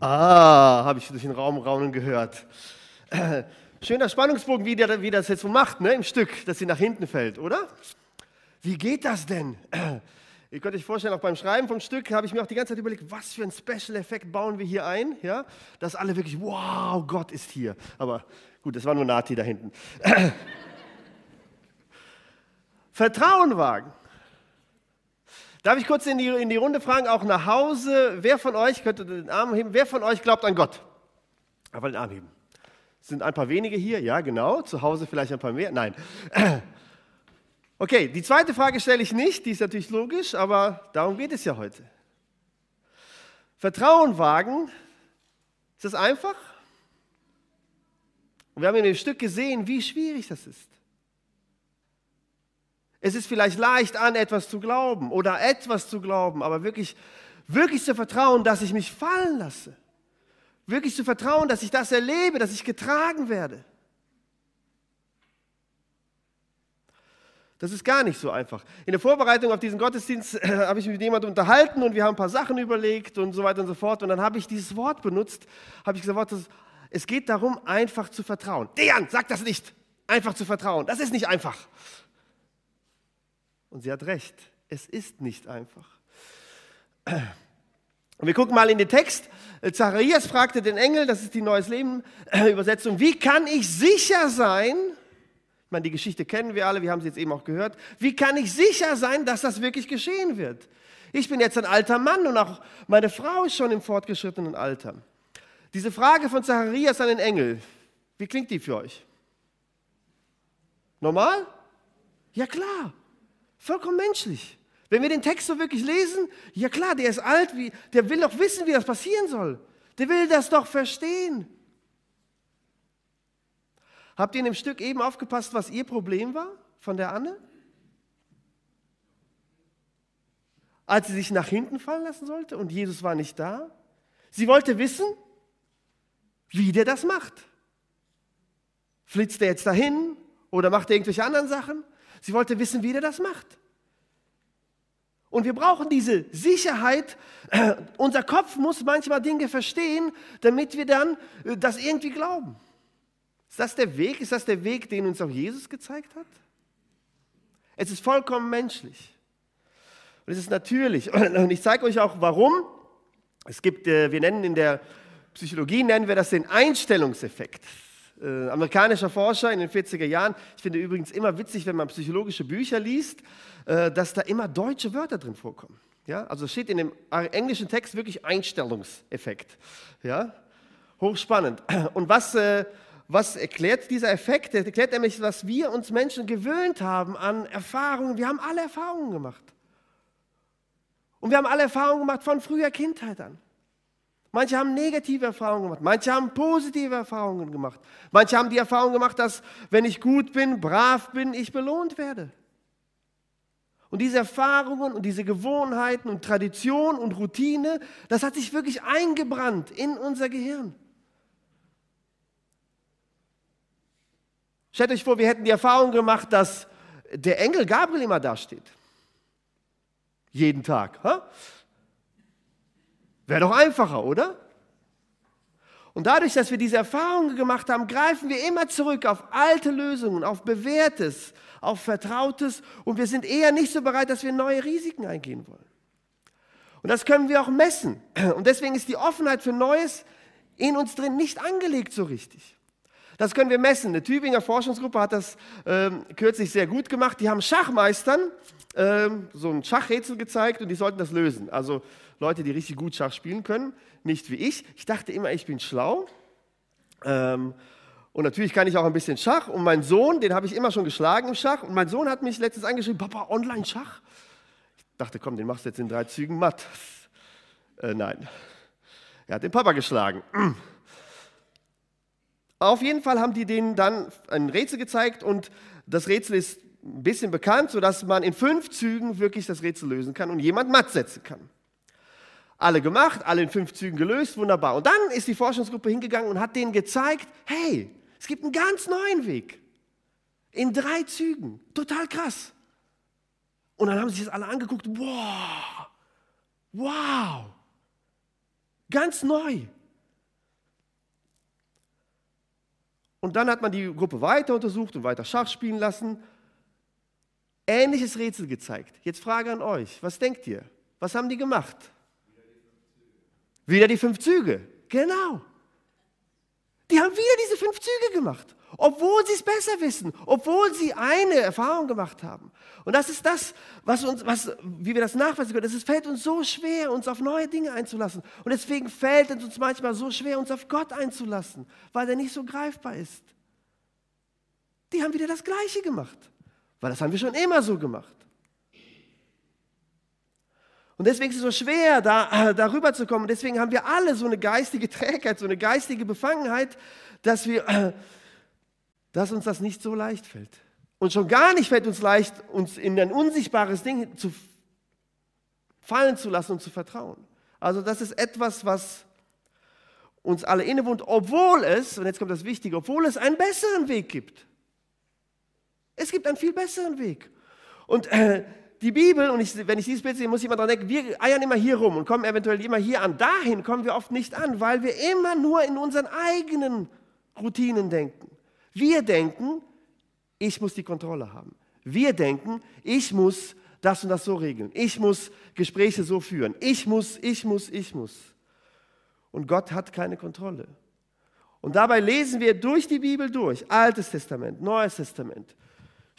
Ah, habe ich durch den Raum raunen gehört. Schöner Spannungsbogen, wie, der, wie das jetzt so macht, ne, im Stück, dass sie nach hinten fällt, oder? Wie geht das denn? Ihr könnt euch vorstellen, auch beim Schreiben vom Stück habe ich mir auch die ganze Zeit überlegt, was für einen Special-Effekt bauen wir hier ein, ja? dass alle wirklich, wow, Gott ist hier. Aber gut, das war nur Nati da hinten. Vertrauen wagen. Darf ich kurz in die, in die Runde fragen, auch nach Hause, wer von euch, könnte den Arm heben, wer von euch glaubt an Gott? Aber den Arm heben. Sind ein paar wenige hier, ja genau, zu Hause vielleicht ein paar mehr, nein. Okay, die zweite Frage stelle ich nicht, die ist natürlich logisch, aber darum geht es ja heute. Vertrauen wagen, ist das einfach? Und wir haben in dem Stück gesehen, wie schwierig das ist. Es ist vielleicht leicht an, etwas zu glauben oder etwas zu glauben, aber wirklich, wirklich zu vertrauen, dass ich mich fallen lasse. Wirklich zu vertrauen, dass ich das erlebe, dass ich getragen werde. Das ist gar nicht so einfach. In der Vorbereitung auf diesen Gottesdienst äh, habe ich mich mit jemandem unterhalten und wir haben ein paar Sachen überlegt und so weiter und so fort. Und dann habe ich dieses Wort benutzt, habe ich gesagt, es geht darum, einfach zu vertrauen. Dejan, sag das nicht. Einfach zu vertrauen. Das ist nicht einfach. Und sie hat recht. Es ist nicht einfach. Und wir gucken mal in den Text. Zacharias fragte den Engel, das ist die Neues Leben Übersetzung, wie kann ich sicher sein, ich meine, die Geschichte kennen wir alle, wir haben sie jetzt eben auch gehört. Wie kann ich sicher sein, dass das wirklich geschehen wird? Ich bin jetzt ein alter Mann und auch meine Frau ist schon im fortgeschrittenen Alter. Diese Frage von Zacharias an den Engel, wie klingt die für euch? Normal? Ja klar, vollkommen menschlich. Wenn wir den Text so wirklich lesen, ja klar, der ist alt, wie, der will doch wissen, wie das passieren soll. Der will das doch verstehen. Habt ihr in dem Stück eben aufgepasst, was ihr Problem war von der Anne? Als sie sich nach hinten fallen lassen sollte und Jesus war nicht da. Sie wollte wissen, wie der das macht. Flitzt er jetzt dahin oder macht er irgendwelche anderen Sachen? Sie wollte wissen, wie der das macht. Und wir brauchen diese Sicherheit. unser Kopf muss manchmal Dinge verstehen, damit wir dann äh, das irgendwie glauben. Ist das der Weg? Ist das der Weg, den uns auch Jesus gezeigt hat? Es ist vollkommen menschlich. Und es ist natürlich. Und ich zeige euch auch, warum. Es gibt, äh, wir nennen in der Psychologie, nennen wir das den Einstellungseffekt. Äh, amerikanischer Forscher in den 40er Jahren. Ich finde übrigens immer witzig, wenn man psychologische Bücher liest, äh, dass da immer deutsche Wörter drin vorkommen. Ja, also steht in dem englischen Text wirklich Einstellungseffekt. Ja, hochspannend. Und was, äh, was erklärt dieser Effekt? Er erklärt nämlich, was wir uns Menschen gewöhnt haben an Erfahrungen. Wir haben alle Erfahrungen gemacht. Und wir haben alle Erfahrungen gemacht von früher Kindheit an. Manche haben negative Erfahrungen gemacht, manche haben positive Erfahrungen gemacht. Manche haben die Erfahrung gemacht, dass wenn ich gut bin, brav bin, ich belohnt werde. Und diese Erfahrungen und diese Gewohnheiten und Tradition und Routine, das hat sich wirklich eingebrannt in unser Gehirn. Stellt euch vor, wir hätten die Erfahrung gemacht, dass der Engel Gabriel immer dasteht. Jeden Tag. Wäre doch einfacher, oder? Und dadurch, dass wir diese Erfahrungen gemacht haben, greifen wir immer zurück auf alte Lösungen, auf bewährtes, auf vertrautes und wir sind eher nicht so bereit, dass wir neue Risiken eingehen wollen. Und das können wir auch messen. Und deswegen ist die Offenheit für Neues in uns drin nicht angelegt so richtig. Das können wir messen. Eine Tübinger Forschungsgruppe hat das ähm, kürzlich sehr gut gemacht. Die haben Schachmeistern ähm, so ein Schachrätsel gezeigt und die sollten das lösen. Also Leute, die richtig gut Schach spielen können, nicht wie ich. Ich dachte immer, ich bin schlau. Ähm, und natürlich kann ich auch ein bisschen Schach. Und mein Sohn, den habe ich immer schon geschlagen im Schach. Und mein Sohn hat mich letztens angeschrieben, Papa, Online-Schach? Ich dachte, komm, den machst du jetzt in drei Zügen matt. Äh, nein. Er hat den Papa geschlagen. Auf jeden Fall haben die denen dann ein Rätsel gezeigt und das Rätsel ist ein bisschen bekannt, sodass man in fünf Zügen wirklich das Rätsel lösen kann und jemand matt setzen kann. Alle gemacht, alle in fünf Zügen gelöst, wunderbar. Und dann ist die Forschungsgruppe hingegangen und hat denen gezeigt, hey, es gibt einen ganz neuen Weg. In drei Zügen. Total krass. Und dann haben sie sich das alle angeguckt. Wow. Wow. Ganz neu. Und dann hat man die Gruppe weiter untersucht und weiter Schach spielen lassen. Ähnliches Rätsel gezeigt. Jetzt Frage an euch. Was denkt ihr? Was haben die gemacht? Wieder die fünf Züge. Genau. Die haben wieder diese fünf Züge gemacht, obwohl sie es besser wissen, obwohl sie eine Erfahrung gemacht haben. Und das ist das, was uns, was, wie wir das nachweisen können. Es fällt uns so schwer, uns auf neue Dinge einzulassen. Und deswegen fällt es uns manchmal so schwer, uns auf Gott einzulassen, weil er nicht so greifbar ist. Die haben wieder das Gleiche gemacht, weil das haben wir schon immer so gemacht. Und deswegen ist es so schwer, da, äh, darüber zu kommen. Deswegen haben wir alle so eine geistige Trägheit, so eine geistige Befangenheit, dass, wir, äh, dass uns das nicht so leicht fällt. Und schon gar nicht fällt uns leicht, uns in ein unsichtbares Ding zu fallen zu lassen und zu vertrauen. Also das ist etwas, was uns alle innewohnt, obwohl es, und jetzt kommt das Wichtige, obwohl es einen besseren Weg gibt. Es gibt einen viel besseren Weg. Und äh, die Bibel, und ich, wenn ich dieses Bild sehe, muss ich immer daran denken, wir eiern immer hier rum und kommen eventuell immer hier an. Dahin kommen wir oft nicht an, weil wir immer nur in unseren eigenen Routinen denken. Wir denken, ich muss die Kontrolle haben. Wir denken, ich muss das und das so regeln. Ich muss Gespräche so führen. Ich muss, ich muss, ich muss. Und Gott hat keine Kontrolle. Und dabei lesen wir durch die Bibel durch, Altes Testament, Neues Testament,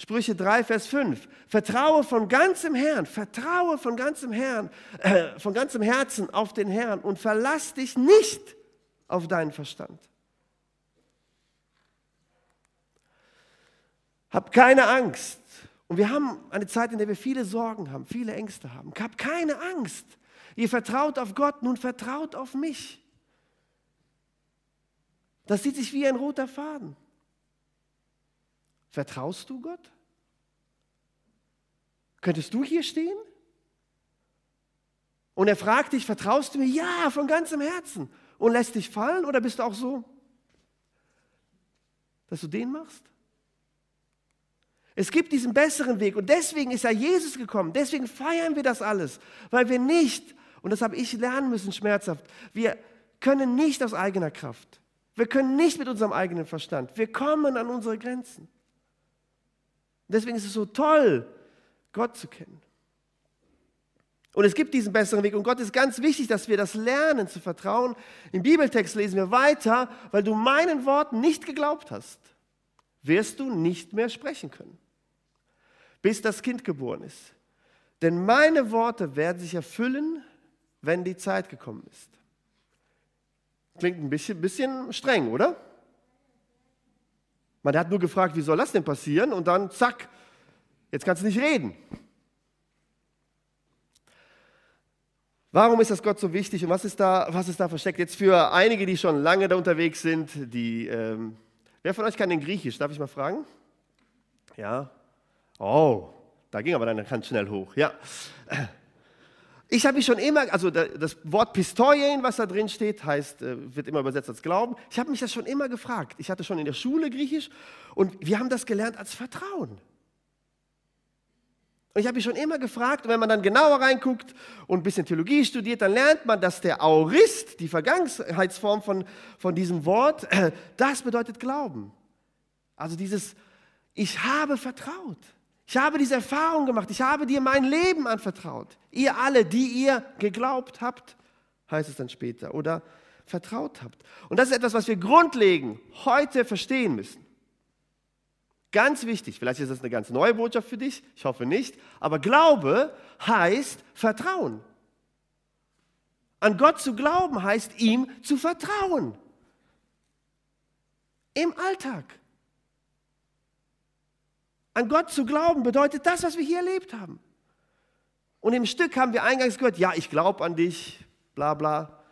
Sprüche 3, Vers 5. Vertraue von ganzem Herrn, vertraue von ganzem Herrn, äh, von ganzem Herzen auf den Herrn und verlass dich nicht auf deinen Verstand. Hab keine Angst. Und wir haben eine Zeit, in der wir viele Sorgen haben, viele Ängste haben. Hab keine Angst. Ihr vertraut auf Gott, nun vertraut auf mich. Das sieht sich wie ein roter Faden. Vertraust du Gott? Könntest du hier stehen? Und er fragt dich, vertraust du mir? Ja, von ganzem Herzen. Und lässt dich fallen oder bist du auch so, dass du den machst? Es gibt diesen besseren Weg und deswegen ist ja Jesus gekommen. Deswegen feiern wir das alles, weil wir nicht, und das habe ich lernen müssen schmerzhaft, wir können nicht aus eigener Kraft. Wir können nicht mit unserem eigenen Verstand. Wir kommen an unsere Grenzen. Deswegen ist es so toll, Gott zu kennen. Und es gibt diesen besseren Weg. Und Gott ist ganz wichtig, dass wir das lernen zu vertrauen. Im Bibeltext lesen wir weiter, weil du meinen Worten nicht geglaubt hast, wirst du nicht mehr sprechen können, bis das Kind geboren ist. Denn meine Worte werden sich erfüllen, wenn die Zeit gekommen ist. Klingt ein bisschen, bisschen streng, oder? Man hat nur gefragt, wie soll das denn passieren? Und dann, zack, jetzt kannst du nicht reden. Warum ist das Gott so wichtig und was ist da, was ist da versteckt? Jetzt für einige, die schon lange da unterwegs sind, die, ähm, wer von euch kann denn Griechisch? Darf ich mal fragen? Ja? Oh, da ging aber deine Hand schnell hoch. Ja. Ich habe mich schon immer, also das Wort Pistoien, was da drin steht, heißt, äh, wird immer übersetzt als Glauben. Ich habe mich das schon immer gefragt. Ich hatte schon in der Schule Griechisch und wir haben das gelernt als Vertrauen. Und ich habe mich schon immer gefragt, und wenn man dann genauer reinguckt und ein bisschen Theologie studiert, dann lernt man, dass der Aurist, die Vergangenheitsform von, von diesem Wort, das bedeutet Glauben. Also dieses, ich habe vertraut. Ich habe diese Erfahrung gemacht. Ich habe dir mein Leben anvertraut. Ihr alle, die ihr geglaubt habt, heißt es dann später, oder vertraut habt. Und das ist etwas, was wir grundlegend heute verstehen müssen. Ganz wichtig, vielleicht ist das eine ganz neue Botschaft für dich, ich hoffe nicht, aber Glaube heißt Vertrauen. An Gott zu glauben heißt ihm zu vertrauen. Im Alltag. An Gott zu glauben bedeutet das, was wir hier erlebt haben. Und im Stück haben wir eingangs gehört, ja, ich glaube an dich, bla bla.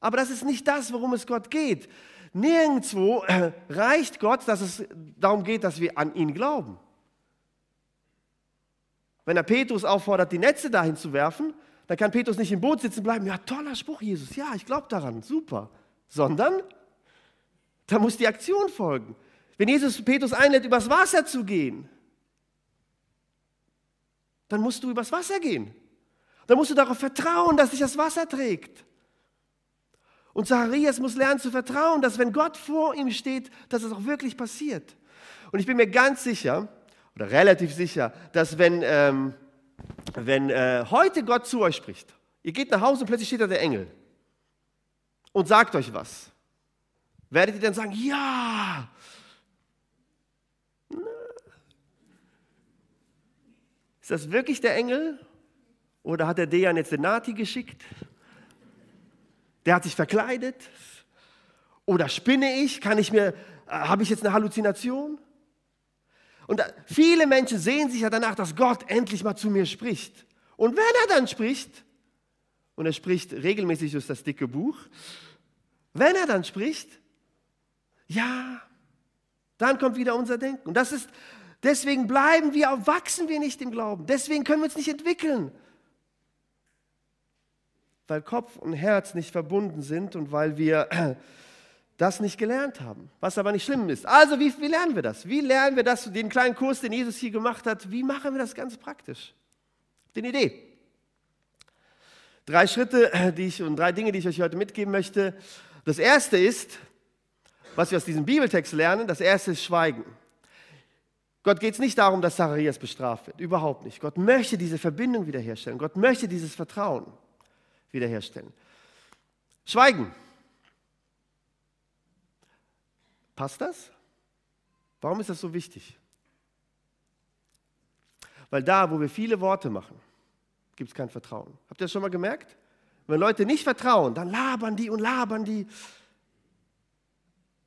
Aber das ist nicht das, worum es Gott geht. Nirgendwo äh, reicht Gott, dass es darum geht, dass wir an ihn glauben. Wenn er Petrus auffordert, die Netze dahin zu werfen, dann kann Petrus nicht im Boot sitzen bleiben. Ja, toller Spruch, Jesus. Ja, ich glaube daran. Super. Sondern da muss die Aktion folgen. Wenn Jesus Petrus einlädt, übers Wasser zu gehen, dann musst du übers Wasser gehen. Dann musst du darauf vertrauen, dass dich das Wasser trägt. Und Zacharias muss lernen zu vertrauen, dass wenn Gott vor ihm steht, dass es auch wirklich passiert. Und ich bin mir ganz sicher, oder relativ sicher, dass wenn, ähm, wenn äh, heute Gott zu euch spricht, ihr geht nach Hause und plötzlich steht da der Engel und sagt euch was, werdet ihr dann sagen, ja. Ist das wirklich der Engel? Oder hat der Dejan jetzt den Nati geschickt? Der hat sich verkleidet? Oder spinne ich? Kann ich mir, äh, habe ich jetzt eine Halluzination? Und viele Menschen sehen sich ja danach, dass Gott endlich mal zu mir spricht. Und wenn er dann spricht, und er spricht regelmäßig durch das dicke Buch, wenn er dann spricht, ja, dann kommt wieder unser Denken. Und das ist, deswegen bleiben wir, wachsen wir nicht im Glauben. Deswegen können wir uns nicht entwickeln. Weil Kopf und Herz nicht verbunden sind und weil wir das nicht gelernt haben, was aber nicht schlimm ist. Also, wie, wie lernen wir das? Wie lernen wir das, den kleinen Kurs, den Jesus hier gemacht hat, wie machen wir das ganz praktisch? Den Idee. Drei Schritte die ich, und drei Dinge, die ich euch heute mitgeben möchte. Das erste ist, was wir aus diesem Bibeltext lernen, das erste ist Schweigen. Gott geht es nicht darum, dass Zacharias bestraft wird, überhaupt nicht. Gott möchte diese Verbindung wiederherstellen. Gott möchte dieses Vertrauen wiederherstellen. Schweigen. Passt das? Warum ist das so wichtig? Weil da, wo wir viele Worte machen, gibt es kein Vertrauen. Habt ihr das schon mal gemerkt? Wenn Leute nicht vertrauen, dann labern die und labern die.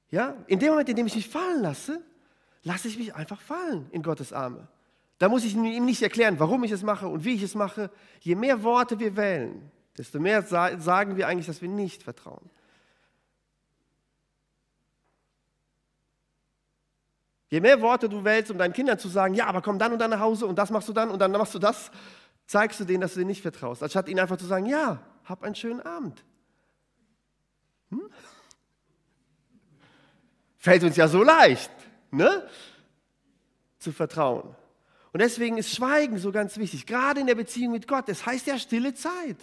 Ja, in dem Moment, in dem ich mich fallen lasse, lasse ich mich einfach fallen in Gottes Arme. Da muss ich ihm nicht erklären, warum ich es mache und wie ich es mache. Je mehr Worte wir wählen, desto mehr sagen wir eigentlich, dass wir nicht vertrauen. Je mehr Worte du wählst, um deinen Kindern zu sagen, ja, aber komm dann und dann nach Hause und das machst du dann und dann machst du das, zeigst du denen, dass du denen nicht vertraust. Anstatt ihnen einfach zu sagen, ja, hab einen schönen Abend. Hm? Fällt uns ja so leicht, ne? Zu vertrauen. Und deswegen ist Schweigen so ganz wichtig, gerade in der Beziehung mit Gott. Es heißt ja stille Zeit.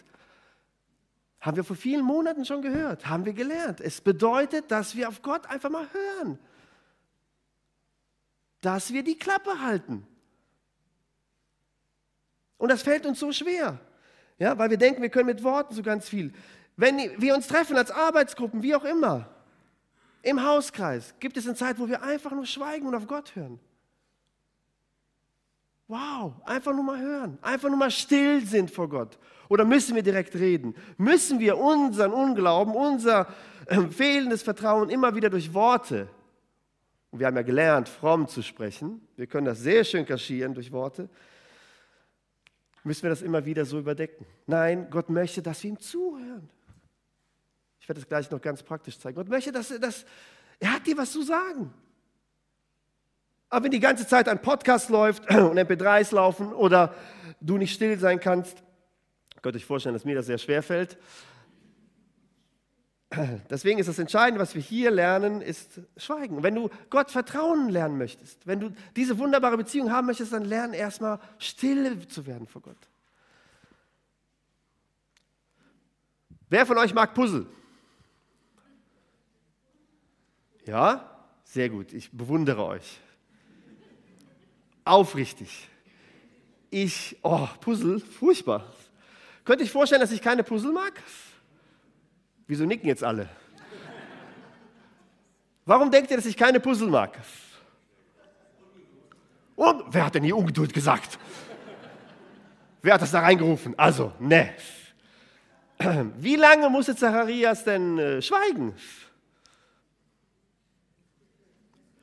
Haben wir vor vielen Monaten schon gehört, haben wir gelernt. Es bedeutet, dass wir auf Gott einfach mal hören dass wir die Klappe halten. Und das fällt uns so schwer, ja, weil wir denken, wir können mit Worten so ganz viel. Wenn wir uns treffen als Arbeitsgruppen, wie auch immer, im Hauskreis, gibt es eine Zeit, wo wir einfach nur schweigen und auf Gott hören. Wow, einfach nur mal hören, einfach nur mal still sind vor Gott. Oder müssen wir direkt reden? Müssen wir unseren Unglauben, unser äh, fehlendes Vertrauen immer wieder durch Worte und wir haben ja gelernt, fromm zu sprechen. Wir können das sehr schön kaschieren durch Worte. Müssen wir das immer wieder so überdecken? Nein, Gott möchte, dass wir ihm zuhören. Ich werde das gleich noch ganz praktisch zeigen. Gott möchte, dass, dass er hat dir was zu sagen. Aber wenn die ganze Zeit ein Podcast läuft und MP3s laufen oder du nicht still sein kannst, könnt euch vorstellen, dass mir das sehr schwer fällt, Deswegen ist das Entscheidende, was wir hier lernen, ist Schweigen. Wenn du Gott vertrauen lernen möchtest, wenn du diese wunderbare Beziehung haben möchtest, dann lern erstmal still zu werden vor Gott. Wer von euch mag Puzzle? Ja? Sehr gut, ich bewundere euch. Aufrichtig. Ich, oh, Puzzle, furchtbar. Könnte ich vorstellen, dass ich keine Puzzle mag? Wieso nicken jetzt alle? Warum denkt ihr, dass ich keine Puzzle mag? Und wer hat denn hier Ungeduld gesagt? Wer hat das da reingerufen? Also, ne. Wie lange musste Zacharias denn äh, schweigen?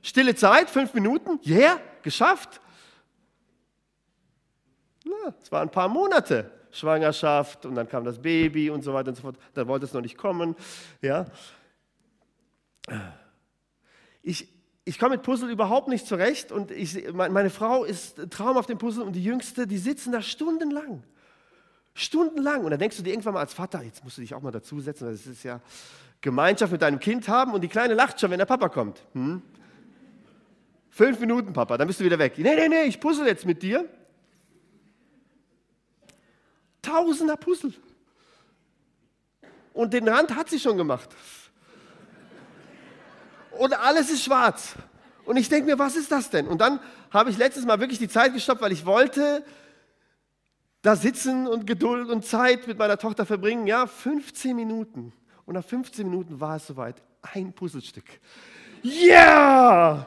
Stille Zeit, fünf Minuten? Yeah, geschafft. Es waren ein paar Monate. Schwangerschaft und dann kam das Baby und so weiter und so fort. Da wollte es noch nicht kommen. Ja. Ich, ich komme mit Puzzle überhaupt nicht zurecht und ich, meine Frau ist Traum auf dem Puzzle und die Jüngste, die sitzen da stundenlang. Stundenlang. Und dann denkst du dir irgendwann mal als Vater, jetzt musst du dich auch mal dazusetzen, weil es ist ja Gemeinschaft mit deinem Kind haben und die Kleine lacht schon, wenn der Papa kommt. Hm? Fünf Minuten, Papa, dann bist du wieder weg. Nee, nee, nee, ich puzzle jetzt mit dir. Tausender Puzzle. und den Rand hat sie schon gemacht. Und alles ist schwarz. Und ich denke mir, was ist das denn? Und dann habe ich letztes Mal wirklich die Zeit gestoppt, weil ich wollte da sitzen und Geduld und Zeit mit meiner Tochter verbringen. Ja, 15 Minuten. Und nach 15 Minuten war es soweit. Ein Puzzlestück. Yeah!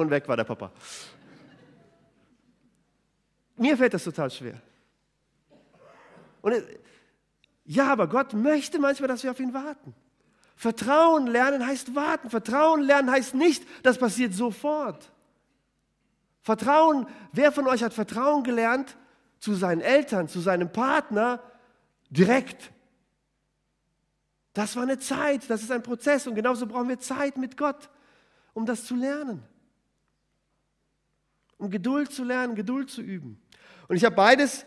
Und weg war der Papa. Mir fällt das total schwer. Und ja, aber Gott möchte manchmal, dass wir auf ihn warten. Vertrauen lernen heißt warten. Vertrauen lernen heißt nicht, das passiert sofort. Vertrauen, wer von euch hat Vertrauen gelernt zu seinen Eltern, zu seinem Partner direkt? Das war eine Zeit, das ist ein Prozess und genauso brauchen wir Zeit mit Gott, um das zu lernen. Um Geduld zu lernen, Geduld zu üben. Und ich habe beides,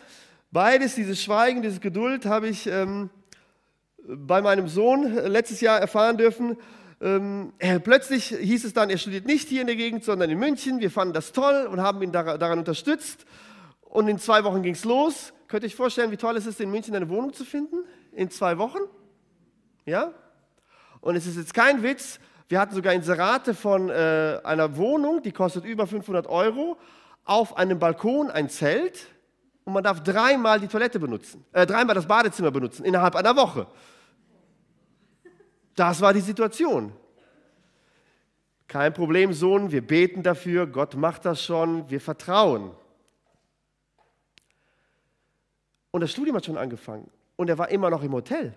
beides, dieses Schweigen, dieses Geduld, habe ich ähm, bei meinem Sohn letztes Jahr erfahren dürfen. Ähm, plötzlich hieß es dann, er studiert nicht hier in der Gegend, sondern in München. Wir fanden das toll und haben ihn daran unterstützt. Und in zwei Wochen ging es los. Könnt ihr euch vorstellen, wie toll es ist, in München eine Wohnung zu finden? In zwei Wochen? Ja? Und es ist jetzt kein Witz, wir hatten sogar Inserate von äh, einer Wohnung, die kostet über 500 Euro, auf einem Balkon ein Zelt und man darf dreimal die Toilette benutzen, äh, dreimal das Badezimmer benutzen innerhalb einer Woche. Das war die Situation. Kein Problem, Sohn, wir beten dafür, Gott macht das schon, wir vertrauen. Und das Studium hat schon angefangen und er war immer noch im Hotel.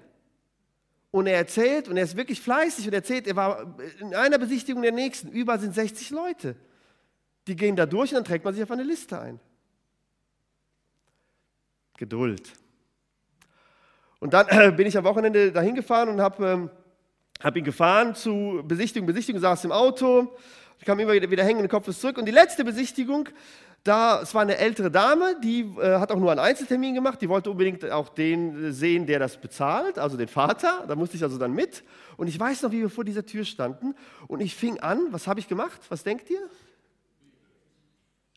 Und er erzählt, und er ist wirklich fleißig und erzählt, er war in einer Besichtigung der nächsten. Überall sind 60 Leute. Die gehen da durch und dann trägt man sich auf eine Liste ein. Geduld. Und dann äh, bin ich am Wochenende dahin gefahren und habe ähm, hab ihn gefahren zu Besichtigung. Besichtigung saß im Auto. Ich kam immer wieder, wieder hängen, den Kopf ist zurück. Und die letzte Besichtigung, da, es war eine ältere Dame, die äh, hat auch nur einen Einzeltermin gemacht. Die wollte unbedingt auch den sehen, der das bezahlt, also den Vater. Da musste ich also dann mit. Und ich weiß noch, wie wir vor dieser Tür standen. Und ich fing an, was habe ich gemacht? Was denkt ihr?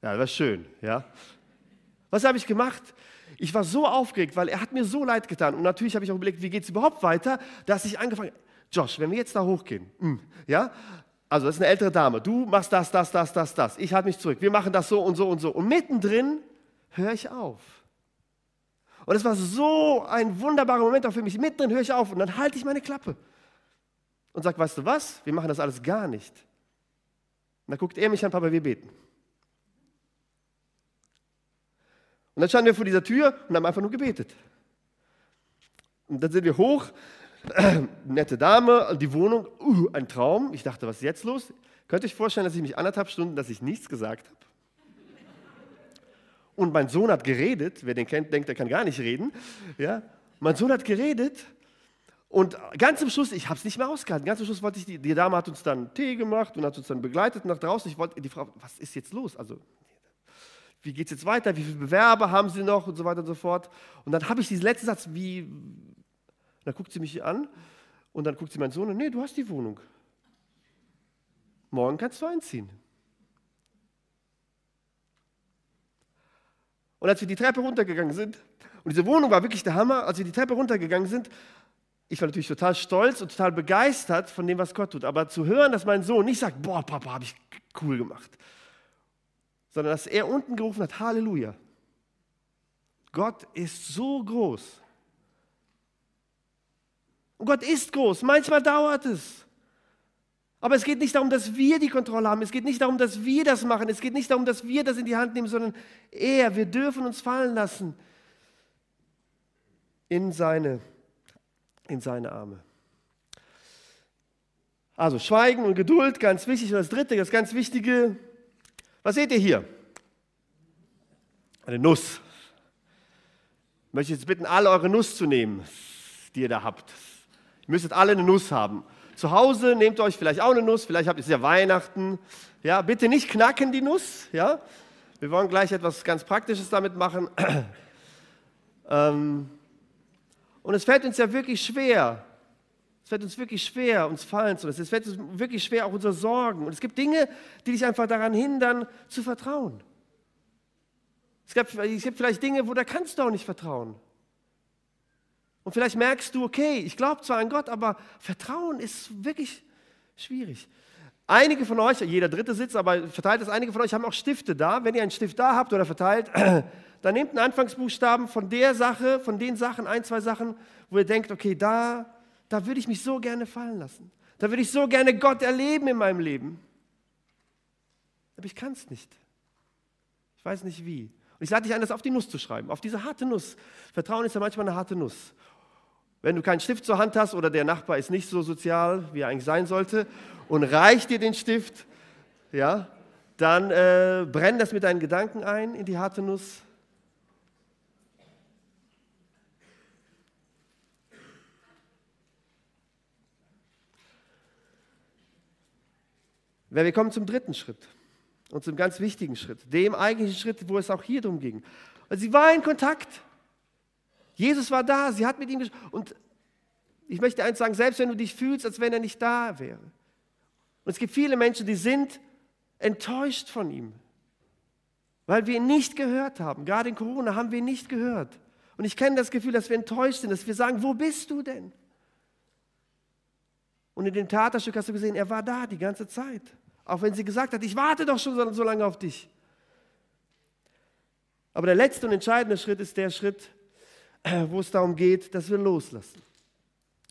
Ja, das war schön, ja. Was habe ich gemacht? Ich war so aufgeregt, weil er hat mir so leid getan. Und natürlich habe ich auch überlegt, wie geht es überhaupt weiter, dass ich angefangen Josh, wenn wir jetzt da hochgehen, hm, ja, also das ist eine ältere Dame, du machst das, das, das, das, das, ich halte mich zurück, wir machen das so und so und so. Und mittendrin höre ich auf. Und es war so ein wunderbarer Moment auch für mich. Mittendrin höre ich auf und dann halte ich meine Klappe und sage, weißt du was, wir machen das alles gar nicht. Und dann guckt er mich an, Papa, wir beten. Und dann standen wir vor dieser Tür und haben einfach nur gebetet. Und dann sind wir hoch nette Dame, die Wohnung, uh, ein Traum. Ich dachte, was ist jetzt los? Könnt ihr euch vorstellen, dass ich mich anderthalb Stunden, dass ich nichts gesagt habe? Und mein Sohn hat geredet. Wer den kennt, denkt, er kann gar nicht reden. Ja? Mein Sohn hat geredet. Und ganz zum Schluss, ich habe es nicht mehr ausgehalten. Ganz zum Schluss wollte ich, die, die Dame hat uns dann Tee gemacht und hat uns dann begleitet nach draußen. Ich wollte die Frau, was ist jetzt los? Also, wie geht es jetzt weiter? Wie viele Bewerber haben Sie noch? Und so weiter und so fort. Und dann habe ich diesen letzten Satz, wie, dann guckt sie mich an und dann guckt sie meinen Sohn an, nee, du hast die Wohnung. Morgen kannst du einziehen. Und als wir die Treppe runtergegangen sind, und diese Wohnung war wirklich der Hammer, als wir die Treppe runtergegangen sind, ich war natürlich total stolz und total begeistert von dem, was Gott tut. Aber zu hören, dass mein Sohn nicht sagt, boah, Papa, habe ich cool gemacht, sondern dass er unten gerufen hat, Halleluja. Gott ist so groß. Und Gott ist groß. Manchmal dauert es. Aber es geht nicht darum, dass wir die Kontrolle haben. Es geht nicht darum, dass wir das machen. Es geht nicht darum, dass wir das in die Hand nehmen, sondern er. Wir dürfen uns fallen lassen in seine, in seine Arme. Also Schweigen und Geduld, ganz wichtig. Und das Dritte, das ganz Wichtige, was seht ihr hier? Eine Nuss. Ich möchte jetzt bitten, alle eure Nuss zu nehmen, die ihr da habt. Müsstet alle eine Nuss haben. Zu Hause nehmt euch vielleicht auch eine Nuss, vielleicht habt ihr es ja Weihnachten. Ja, bitte nicht knacken die Nuss. Ja, wir wollen gleich etwas ganz Praktisches damit machen. ähm, und es fällt uns ja wirklich schwer. Es fällt uns wirklich schwer, uns fallen zu lassen. Es fällt uns wirklich schwer, auch unsere Sorgen. Und es gibt Dinge, die dich einfach daran hindern, zu vertrauen. Es gibt, es gibt vielleicht Dinge, wo da kannst du auch nicht vertrauen. Und vielleicht merkst du, okay, ich glaube zwar an Gott, aber Vertrauen ist wirklich schwierig. Einige von euch, jeder dritte sitzt, aber verteilt es, einige von euch haben auch Stifte da. Wenn ihr einen Stift da habt oder verteilt, dann nehmt einen Anfangsbuchstaben von der Sache, von den Sachen, ein, zwei Sachen, wo ihr denkt, okay, da, da würde ich mich so gerne fallen lassen. Da würde ich so gerne Gott erleben in meinem Leben. Aber ich kann es nicht. Ich weiß nicht wie. Und ich lade dich ein, das auf die Nuss zu schreiben, auf diese harte Nuss. Vertrauen ist ja manchmal eine harte Nuss. Wenn du keinen Stift zur Hand hast oder der Nachbar ist nicht so sozial, wie er eigentlich sein sollte, und reicht dir den Stift, ja, dann äh, brenn das mit deinen Gedanken ein in die harte Nuss. Wir kommen zum dritten Schritt und zum ganz wichtigen Schritt, dem eigentlichen Schritt, wo es auch hier drum ging. Also sie war in Kontakt. Jesus war da, sie hat mit ihm gesprochen. Und ich möchte eins sagen, selbst wenn du dich fühlst, als wenn er nicht da wäre. Und es gibt viele Menschen, die sind enttäuscht von ihm, weil wir ihn nicht gehört haben. Gerade in Corona haben wir ihn nicht gehört. Und ich kenne das Gefühl, dass wir enttäuscht sind, dass wir sagen, wo bist du denn? Und in dem Theaterstück hast du gesehen, er war da die ganze Zeit. Auch wenn sie gesagt hat, ich warte doch schon so lange auf dich. Aber der letzte und entscheidende Schritt ist der Schritt, wo es darum geht, dass wir loslassen.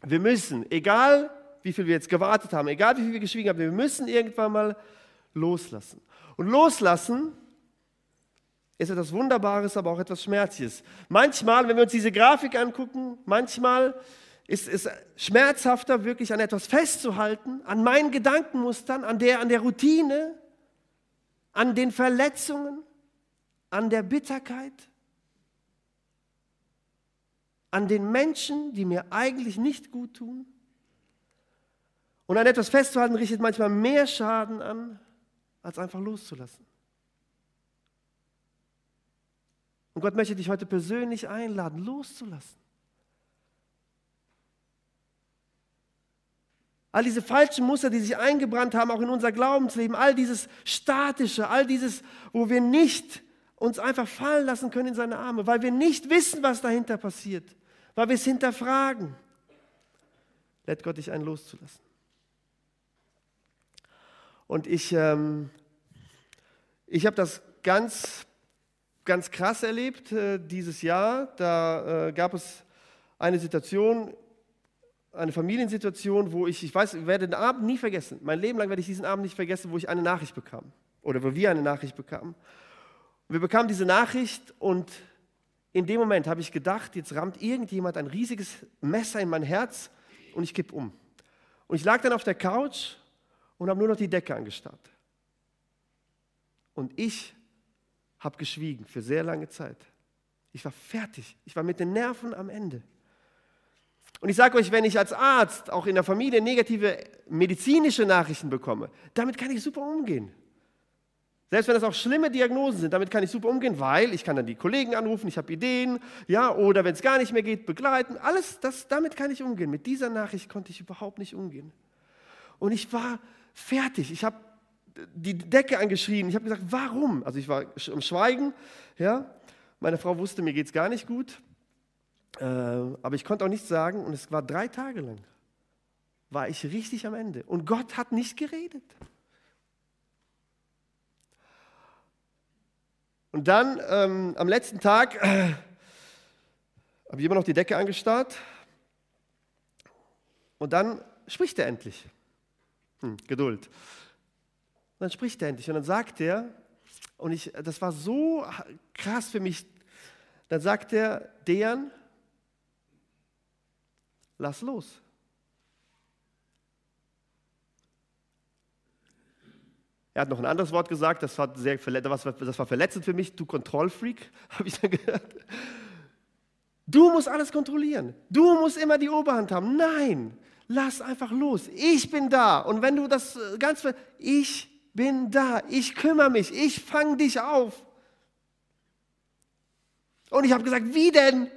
Wir müssen, egal wie viel wir jetzt gewartet haben, egal wie viel wir geschwiegen haben, wir müssen irgendwann mal loslassen. Und loslassen ist etwas Wunderbares, aber auch etwas Schmerzliches. Manchmal, wenn wir uns diese Grafik angucken, manchmal ist es schmerzhafter, wirklich an etwas festzuhalten, an meinen Gedankenmustern, an der, an der Routine, an den Verletzungen, an der Bitterkeit an den Menschen, die mir eigentlich nicht gut tun. Und an etwas festzuhalten richtet manchmal mehr Schaden an, als einfach loszulassen. Und Gott möchte dich heute persönlich einladen, loszulassen. All diese falschen Muster, die sich eingebrannt haben, auch in unser Glaubensleben, all dieses Statische, all dieses, wo wir nicht uns einfach fallen lassen können in seine Arme, weil wir nicht wissen, was dahinter passiert weil wir es hinterfragen. Lädt Gott dich ein, loszulassen. Und ich, ähm, ich habe das ganz, ganz krass erlebt äh, dieses Jahr. Da äh, gab es eine Situation, eine Familiensituation, wo ich, ich weiß, ich werde den Abend nie vergessen. Mein Leben lang werde ich diesen Abend nicht vergessen, wo ich eine Nachricht bekam. Oder wo wir eine Nachricht bekamen. wir bekamen diese Nachricht und in dem Moment habe ich gedacht, jetzt rammt irgendjemand ein riesiges Messer in mein Herz und ich kipp um. Und ich lag dann auf der Couch und habe nur noch die Decke angestarrt. Und ich habe geschwiegen für sehr lange Zeit. Ich war fertig. Ich war mit den Nerven am Ende. Und ich sage euch, wenn ich als Arzt auch in der Familie negative medizinische Nachrichten bekomme, damit kann ich super umgehen. Selbst wenn das auch schlimme Diagnosen sind, damit kann ich super umgehen, weil ich kann dann die Kollegen anrufen, ich habe Ideen, ja, oder wenn es gar nicht mehr geht, begleiten. Alles, das, damit kann ich umgehen. Mit dieser Nachricht konnte ich überhaupt nicht umgehen. Und ich war fertig. Ich habe die Decke angeschrien. Ich habe gesagt, warum? Also ich war im Schweigen, ja. Meine Frau wusste, mir geht es gar nicht gut. Äh, aber ich konnte auch nichts sagen. Und es war drei Tage lang, war ich richtig am Ende. Und Gott hat nicht geredet. Und dann ähm, am letzten Tag äh, habe ich immer noch die Decke angestarrt. Und dann spricht er endlich. Hm, Geduld. Und dann spricht er endlich und dann sagt er, und ich, das war so krass für mich, dann sagt er, Dejan, lass los. Er hat noch ein anderes Wort gesagt, das war, sehr, das war verletzend für mich. Du Kontrollfreak, habe ich dann gehört. Du musst alles kontrollieren. Du musst immer die Oberhand haben. Nein, lass einfach los. Ich bin da. Und wenn du das äh, ganz, ich bin da. Ich kümmere mich. Ich fange dich auf. Und ich habe gesagt, wie denn?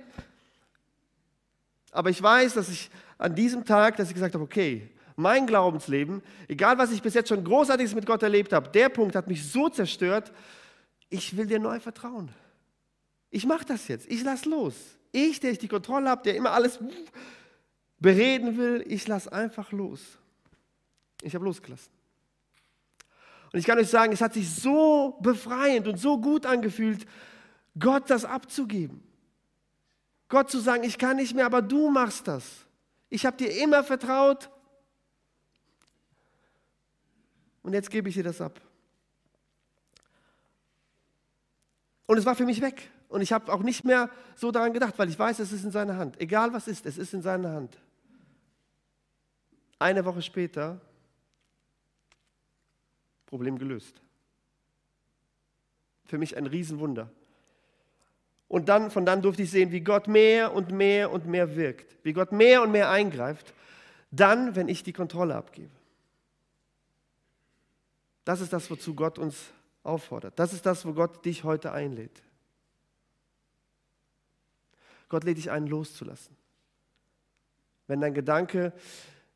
Aber ich weiß, dass ich an diesem Tag, dass ich gesagt habe, okay, mein Glaubensleben, egal was ich bis jetzt schon Großartiges mit Gott erlebt habe, der Punkt hat mich so zerstört, ich will dir neu vertrauen. Ich mache das jetzt, ich lass los. Ich, der ich die Kontrolle habe, der immer alles bereden will, ich lasse einfach los. Ich habe losgelassen. Und ich kann euch sagen, es hat sich so befreiend und so gut angefühlt, Gott das abzugeben. Gott zu sagen, ich kann nicht mehr, aber du machst das. Ich habe dir immer vertraut und jetzt gebe ich dir das ab. Und es war für mich weg. Und ich habe auch nicht mehr so daran gedacht, weil ich weiß, es ist in seiner Hand. Egal was ist, es ist in seiner Hand. Eine Woche später, Problem gelöst. Für mich ein Riesenwunder. Und dann, von dann durfte ich sehen, wie Gott mehr und mehr und mehr wirkt, wie Gott mehr und mehr eingreift, dann, wenn ich die Kontrolle abgebe. Das ist das, wozu Gott uns auffordert. Das ist das, wo Gott dich heute einlädt. Gott lädt dich ein, loszulassen. Wenn dein Gedanke,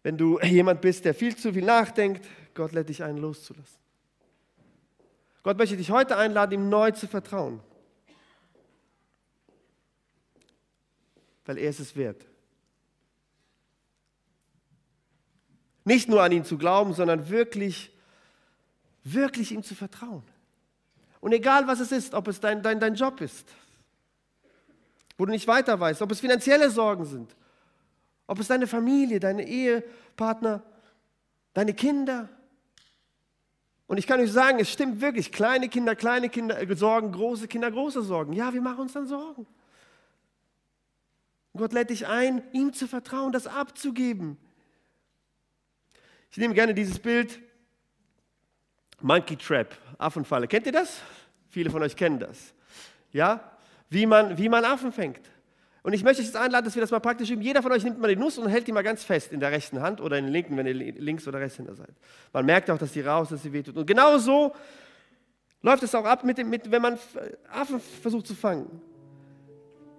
wenn du jemand bist, der viel zu viel nachdenkt, Gott lädt dich ein, loszulassen. Gott möchte dich heute einladen, ihm neu zu vertrauen. weil er ist es wert. Nicht nur an ihn zu glauben, sondern wirklich, wirklich ihm zu vertrauen. Und egal was es ist, ob es dein, dein, dein Job ist, wo du nicht weiter weißt, ob es finanzielle Sorgen sind, ob es deine Familie, deine Ehepartner, deine Kinder. Und ich kann euch sagen, es stimmt wirklich, kleine Kinder, kleine Kinder äh, Sorgen, große Kinder, große Sorgen. Ja, wir machen uns dann Sorgen. Gott lädt dich ein, ihm zu vertrauen, das abzugeben. Ich nehme gerne dieses Bild. Monkey Trap, Affenfalle. Kennt ihr das? Viele von euch kennen das. Ja? Wie man, wie man Affen fängt. Und ich möchte euch jetzt einladen, dass wir das mal praktisch üben. Jeder von euch nimmt mal die Nuss und hält die mal ganz fest in der rechten Hand oder in der linken, wenn ihr links oder rechts hinter seid. Man merkt auch, dass die raus, dass sie wehtut. Und genau so läuft es auch ab, mit dem, mit, wenn man Affen versucht zu fangen.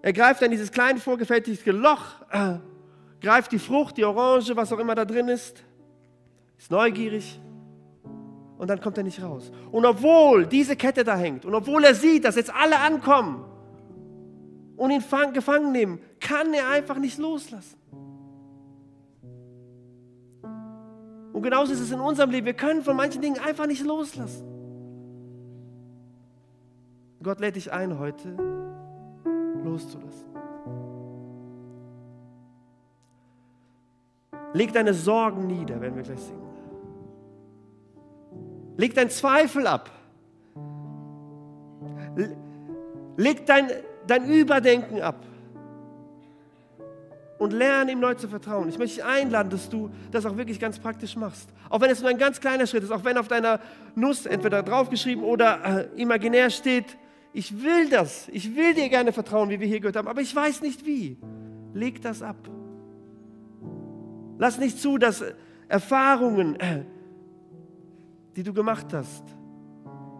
Er greift dann dieses kleine vorgefertigte Loch, äh, greift die Frucht, die Orange, was auch immer da drin ist, ist neugierig und dann kommt er nicht raus. Und obwohl diese Kette da hängt und obwohl er sieht, dass jetzt alle ankommen und ihn fang, gefangen nehmen, kann er einfach nicht loslassen. Und genauso ist es in unserem Leben. Wir können von manchen Dingen einfach nicht loslassen. Gott lädt dich ein heute, loszulassen. Leg deine Sorgen nieder, wenn wir gleich singen. Leg deinen Zweifel ab. Leg dein, dein Überdenken ab. Und lerne ihm neu zu vertrauen. Ich möchte dich einladen, dass du das auch wirklich ganz praktisch machst. Auch wenn es nur ein ganz kleiner Schritt ist, auch wenn auf deiner Nuss entweder draufgeschrieben oder äh, imaginär steht, ich will das. Ich will dir gerne vertrauen, wie wir hier gehört haben, aber ich weiß nicht wie. Leg das ab. Lass nicht zu, dass Erfahrungen, die du gemacht hast,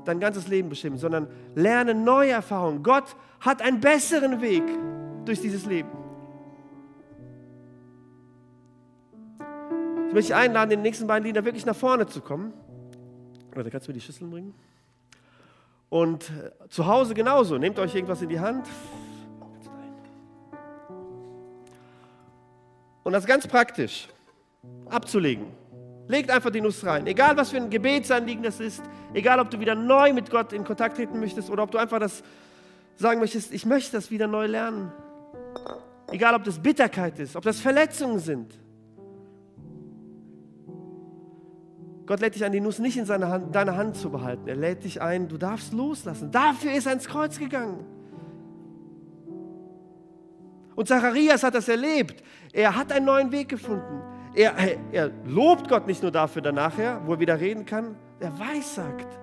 dein ganzes Leben bestimmen, sondern lerne neue Erfahrungen. Gott hat einen besseren Weg durch dieses Leben. Ich möchte dich einladen, in den nächsten beiden Liedern wirklich nach vorne zu kommen. Oder kannst du mir die Schüsseln bringen? Und äh, zu Hause genauso. Nehmt euch irgendwas in die Hand. Und das ganz praktisch abzulegen. Legt einfach die Nuss rein. Egal, was für ein Gebetsanliegen das ist, egal, ob du wieder neu mit Gott in Kontakt treten möchtest oder ob du einfach das sagen möchtest, ich möchte das wieder neu lernen. Egal, ob das Bitterkeit ist, ob das Verletzungen sind. Gott lädt dich ein, die Nuss nicht in seiner Hand, deiner Hand zu behalten. Er lädt dich ein, du darfst loslassen. Dafür ist er ins Kreuz gegangen. Und Zacharias hat das erlebt. Er hat einen neuen Weg gefunden. Er, er lobt Gott nicht nur dafür danach, wo er wieder reden kann, er weissagt.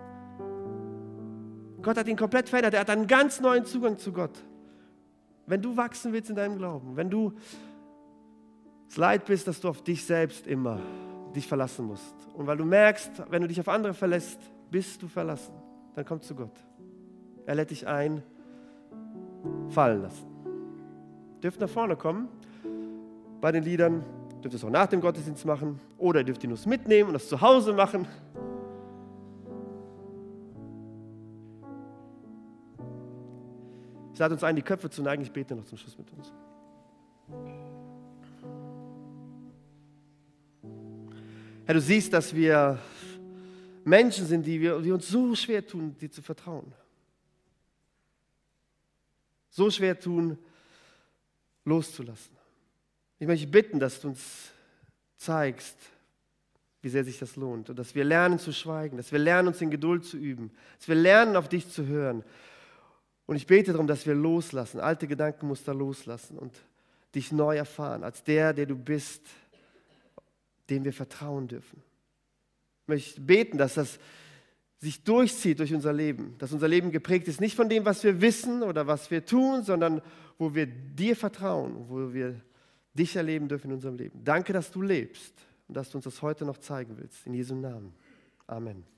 Gott hat ihn komplett verändert. Er hat einen ganz neuen Zugang zu Gott. Wenn du wachsen willst in deinem Glauben, wenn du es leid bist, dass du auf dich selbst immer dich verlassen musst. Und weil du merkst, wenn du dich auf andere verlässt, bist du verlassen. Dann komm zu Gott. Er lädt dich ein, fallen lassen. Dürft nach vorne kommen bei den Liedern. Dürft es auch nach dem Gottesdienst machen. Oder ihr dürft ihn nur mitnehmen und das zu Hause machen. Ich lade uns ein, die Köpfe zu neigen. Ich bete noch zum Schluss mit uns. Herr, du siehst, dass wir Menschen sind, die, wir, die uns so schwer tun, dir zu vertrauen. So schwer tun, loszulassen. Ich möchte bitten, dass du uns zeigst, wie sehr sich das lohnt und dass wir lernen zu schweigen, dass wir lernen, uns in Geduld zu üben, dass wir lernen, auf dich zu hören. Und ich bete darum, dass wir loslassen, alte Gedankenmuster loslassen und dich neu erfahren, als der, der du bist, dem wir vertrauen dürfen. Ich möchte beten, dass das sich durchzieht durch unser Leben, dass unser Leben geprägt ist, nicht von dem, was wir wissen oder was wir tun, sondern wo wir dir vertrauen, wo wir dich erleben dürfen in unserem Leben. Danke, dass du lebst und dass du uns das heute noch zeigen willst. In Jesu Namen. Amen.